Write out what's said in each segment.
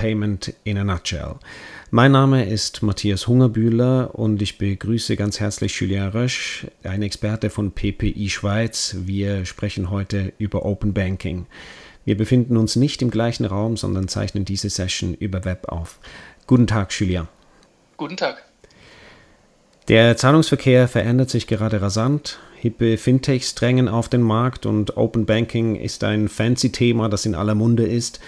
Payment in a Nutshell. Mein Name ist Matthias Hungerbühler und ich begrüße ganz herzlich Julien Rösch, ein Experte von PPI Schweiz. Wir sprechen heute über Open Banking. Wir befinden uns nicht im gleichen Raum, sondern zeichnen diese Session über Web auf. Guten Tag, Julien. Guten Tag. Der Zahlungsverkehr verändert sich gerade rasant. Hippe Fintechs drängen auf den Markt und Open Banking ist ein fancy Thema, das in aller Munde ist.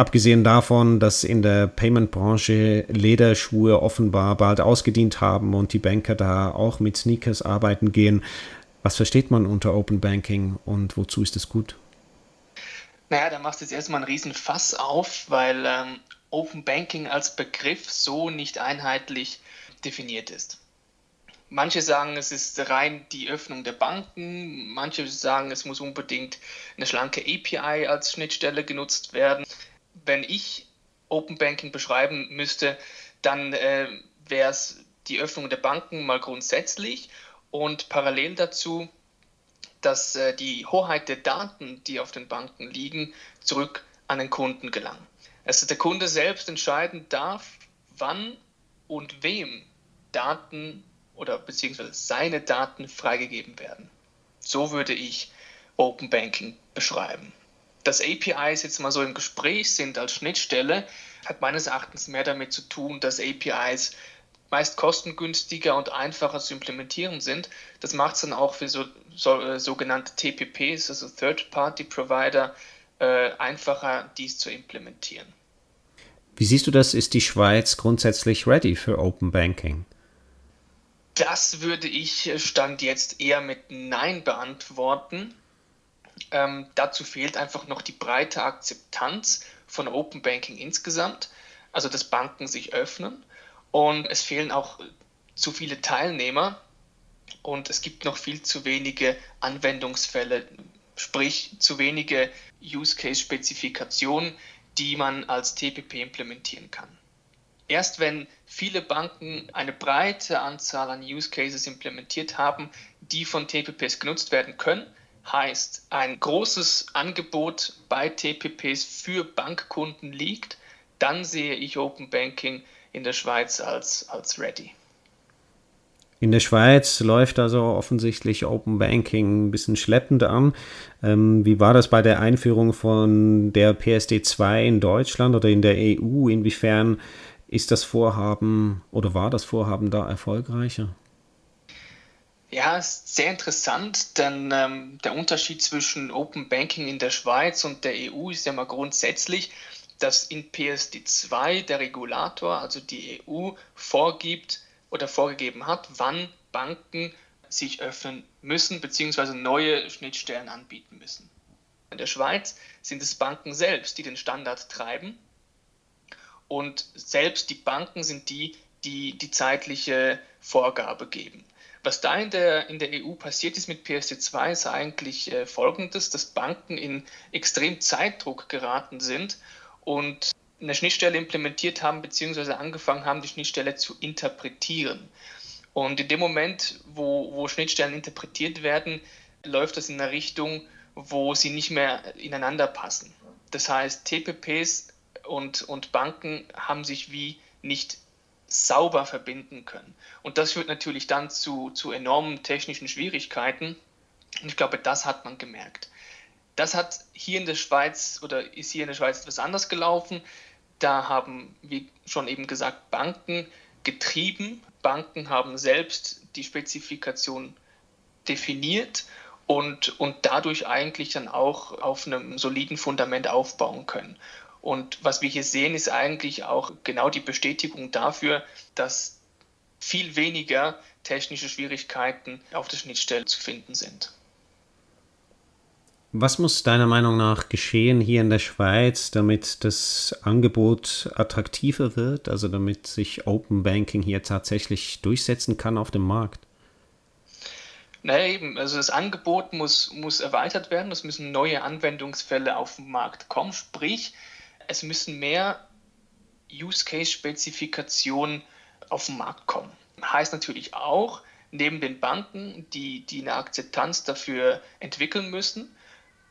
Abgesehen davon, dass in der Payment-Branche Lederschuhe offenbar bald ausgedient haben und die Banker da auch mit Sneakers arbeiten gehen, was versteht man unter Open Banking und wozu ist es gut? Naja, da machst du jetzt erstmal einen riesen Fass auf, weil ähm, Open Banking als Begriff so nicht einheitlich definiert ist. Manche sagen, es ist rein die Öffnung der Banken, manche sagen, es muss unbedingt eine schlanke API als Schnittstelle genutzt werden. Wenn ich Open Banking beschreiben müsste, dann äh, wäre es die Öffnung der Banken mal grundsätzlich und parallel dazu, dass äh, die Hoheit der Daten, die auf den Banken liegen, zurück an den Kunden gelangen. Also der Kunde selbst entscheiden darf, wann und wem Daten oder beziehungsweise seine Daten freigegeben werden. So würde ich Open Banking beschreiben. Dass APIs jetzt mal so im Gespräch sind als Schnittstelle, hat meines Erachtens mehr damit zu tun, dass APIs meist kostengünstiger und einfacher zu implementieren sind. Das macht es dann auch für so, so äh, sogenannte TPPs, also Third-Party-Provider, äh, einfacher, dies zu implementieren. Wie siehst du das? Ist die Schweiz grundsätzlich ready für Open Banking? Das würde ich äh, Stand jetzt eher mit Nein beantworten. Ähm, dazu fehlt einfach noch die breite Akzeptanz von Open Banking insgesamt, also dass Banken sich öffnen. Und es fehlen auch zu viele Teilnehmer und es gibt noch viel zu wenige Anwendungsfälle, sprich zu wenige Use Case Spezifikationen, die man als TPP implementieren kann. Erst wenn viele Banken eine breite Anzahl an Use Cases implementiert haben, die von TPPs genutzt werden können, heißt ein großes Angebot bei TPPs für Bankkunden liegt, dann sehe ich Open Banking in der Schweiz als, als ready. In der Schweiz läuft also offensichtlich Open Banking ein bisschen schleppend an. Ähm, wie war das bei der Einführung von der PSD2 in Deutschland oder in der EU? Inwiefern ist das Vorhaben oder war das Vorhaben da erfolgreicher? Ja, ist sehr interessant, denn ähm, der Unterschied zwischen Open Banking in der Schweiz und der EU ist ja mal grundsätzlich, dass in PSD2 der Regulator, also die EU, vorgibt oder vorgegeben hat, wann Banken sich öffnen müssen bzw. neue Schnittstellen anbieten müssen. In der Schweiz sind es Banken selbst, die den Standard treiben und selbst die Banken sind die, die die zeitliche Vorgabe geben. Was da in der, in der EU passiert ist mit PSD2 ist eigentlich äh, folgendes, dass Banken in extrem Zeitdruck geraten sind und eine Schnittstelle implementiert haben, beziehungsweise angefangen haben, die Schnittstelle zu interpretieren. Und in dem Moment, wo, wo Schnittstellen interpretiert werden, läuft das in eine Richtung, wo sie nicht mehr ineinander passen. Das heißt, TPPs und, und Banken haben sich wie nicht sauber verbinden können. Und das führt natürlich dann zu, zu enormen technischen Schwierigkeiten. Und ich glaube, das hat man gemerkt. Das hat hier in der Schweiz oder ist hier in der Schweiz etwas anders gelaufen. Da haben, wie schon eben gesagt, Banken getrieben. Banken haben selbst die Spezifikation definiert und, und dadurch eigentlich dann auch auf einem soliden Fundament aufbauen können. Und was wir hier sehen, ist eigentlich auch genau die Bestätigung dafür, dass viel weniger technische Schwierigkeiten auf der Schnittstelle zu finden sind. Was muss deiner Meinung nach geschehen hier in der Schweiz, damit das Angebot attraktiver wird, also damit sich Open Banking hier tatsächlich durchsetzen kann auf dem Markt? Naja, eben, also das Angebot muss, muss erweitert werden, es müssen neue Anwendungsfälle auf den Markt kommen, sprich, es müssen mehr Use-Case-Spezifikationen auf den Markt kommen. Heißt natürlich auch, neben den Banken, die, die eine Akzeptanz dafür entwickeln müssen,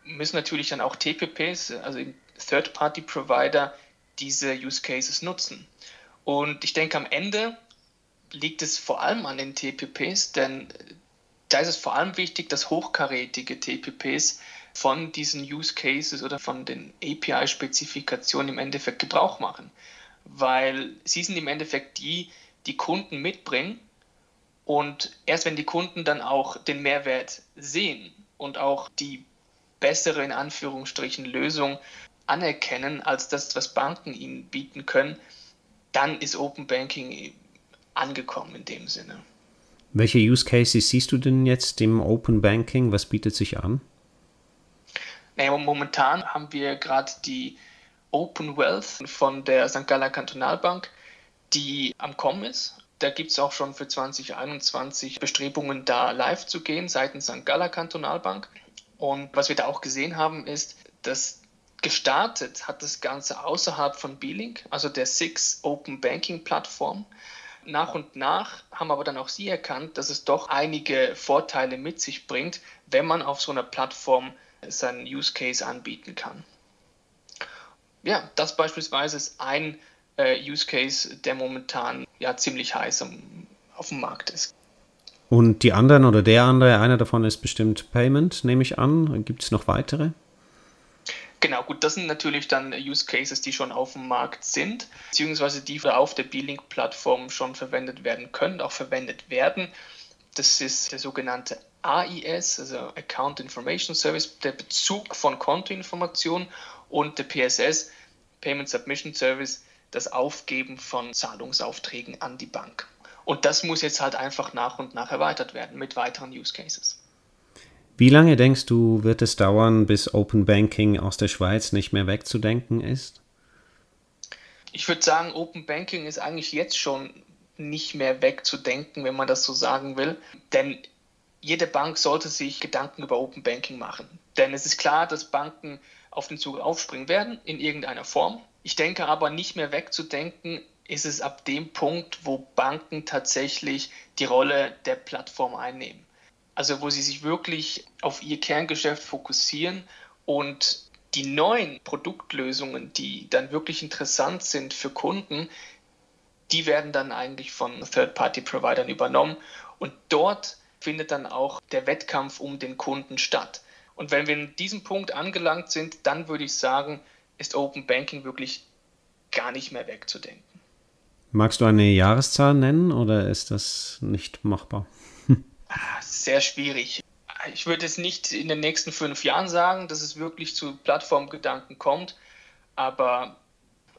müssen natürlich dann auch TPPs, also Third-Party-Provider, diese Use Cases nutzen. Und ich denke, am Ende liegt es vor allem an den TPPs, denn da ist es vor allem wichtig, dass hochkarätige TPPs von diesen Use Cases oder von den API-Spezifikationen im Endeffekt Gebrauch machen. Weil sie sind im Endeffekt die, die Kunden mitbringen und erst wenn die Kunden dann auch den Mehrwert sehen und auch die bessere in Anführungsstrichen Lösung anerkennen als das, was Banken ihnen bieten können, dann ist Open Banking angekommen in dem Sinne. Welche Use Cases siehst du denn jetzt im Open Banking? Was bietet sich an? Naja, momentan haben wir gerade die Open Wealth von der St. Galler Kantonalbank, die am Kommen ist. Da gibt es auch schon für 2021 Bestrebungen, da live zu gehen seitens St. Galler Kantonalbank. Und was wir da auch gesehen haben, ist, dass gestartet hat das Ganze außerhalb von B-Link, also der Six Open Banking Plattform. Nach und nach haben aber dann auch Sie erkannt, dass es doch einige Vorteile mit sich bringt, wenn man auf so einer Plattform seinen Use Case anbieten kann. Ja, das beispielsweise ist ein äh, Use Case, der momentan ja ziemlich heiß am, auf dem Markt ist. Und die anderen oder der andere, einer davon ist bestimmt Payment, nehme ich an. Gibt es noch weitere? Genau, gut, das sind natürlich dann Use Cases, die schon auf dem Markt sind, beziehungsweise die auf der B-Link-Plattform schon verwendet werden können, auch verwendet werden. Das ist der sogenannte AIS, also Account Information Service, der Bezug von Kontoinformationen und der PSS, Payment Submission Service, das Aufgeben von Zahlungsaufträgen an die Bank. Und das muss jetzt halt einfach nach und nach erweitert werden mit weiteren Use Cases. Wie lange denkst du, wird es dauern, bis Open Banking aus der Schweiz nicht mehr wegzudenken ist? Ich würde sagen, Open Banking ist eigentlich jetzt schon nicht mehr wegzudenken, wenn man das so sagen will. Denn jede Bank sollte sich Gedanken über Open Banking machen. Denn es ist klar, dass Banken auf den Zug aufspringen werden, in irgendeiner Form. Ich denke aber nicht mehr wegzudenken ist es ab dem Punkt, wo Banken tatsächlich die Rolle der Plattform einnehmen also wo sie sich wirklich auf ihr Kerngeschäft fokussieren und die neuen Produktlösungen, die dann wirklich interessant sind für Kunden, die werden dann eigentlich von Third-Party-Providern übernommen und dort findet dann auch der Wettkampf um den Kunden statt. Und wenn wir in diesem Punkt angelangt sind, dann würde ich sagen, ist Open Banking wirklich gar nicht mehr wegzudenken. Magst du eine Jahreszahl nennen oder ist das nicht machbar? sehr schwierig. Ich würde es nicht in den nächsten fünf Jahren sagen, dass es wirklich zu Plattformgedanken kommt, aber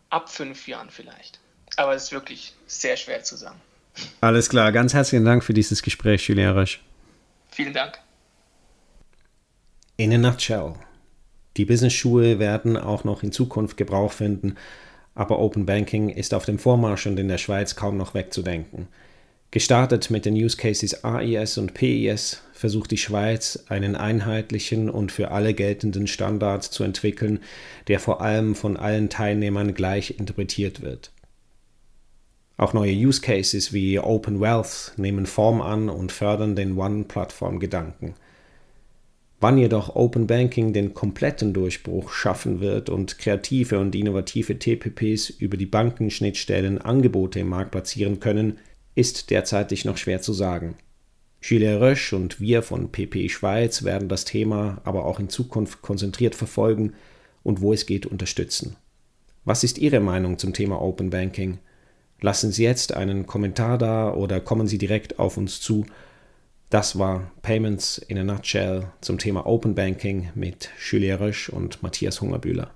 ab fünf Jahren vielleicht. Aber es ist wirklich sehr schwer zu sagen. Alles klar, ganz herzlichen Dank für dieses Gespräch, Julien Rösch. Vielen Dank. In a nutshell. Die Business-Schuhe werden auch noch in Zukunft Gebrauch finden, aber Open Banking ist auf dem Vormarsch und in der Schweiz kaum noch wegzudenken. Gestartet mit den Use Cases AIS und PIS versucht die Schweiz, einen einheitlichen und für alle geltenden Standard zu entwickeln, der vor allem von allen Teilnehmern gleich interpretiert wird. Auch neue Use Cases wie Open Wealth nehmen Form an und fördern den One-Plattform-Gedanken. Wann jedoch Open Banking den kompletten Durchbruch schaffen wird und kreative und innovative TPPs über die Bankenschnittstellen Angebote im Markt platzieren können, ist derzeitig noch schwer zu sagen. Gilles Rösch und wir von PP Schweiz werden das Thema aber auch in Zukunft konzentriert verfolgen und wo es geht unterstützen. Was ist Ihre Meinung zum Thema Open Banking? Lassen Sie jetzt einen Kommentar da oder kommen Sie direkt auf uns zu. Das war Payments in a Nutshell zum Thema Open Banking mit Julia Rösch und Matthias Hungerbühler.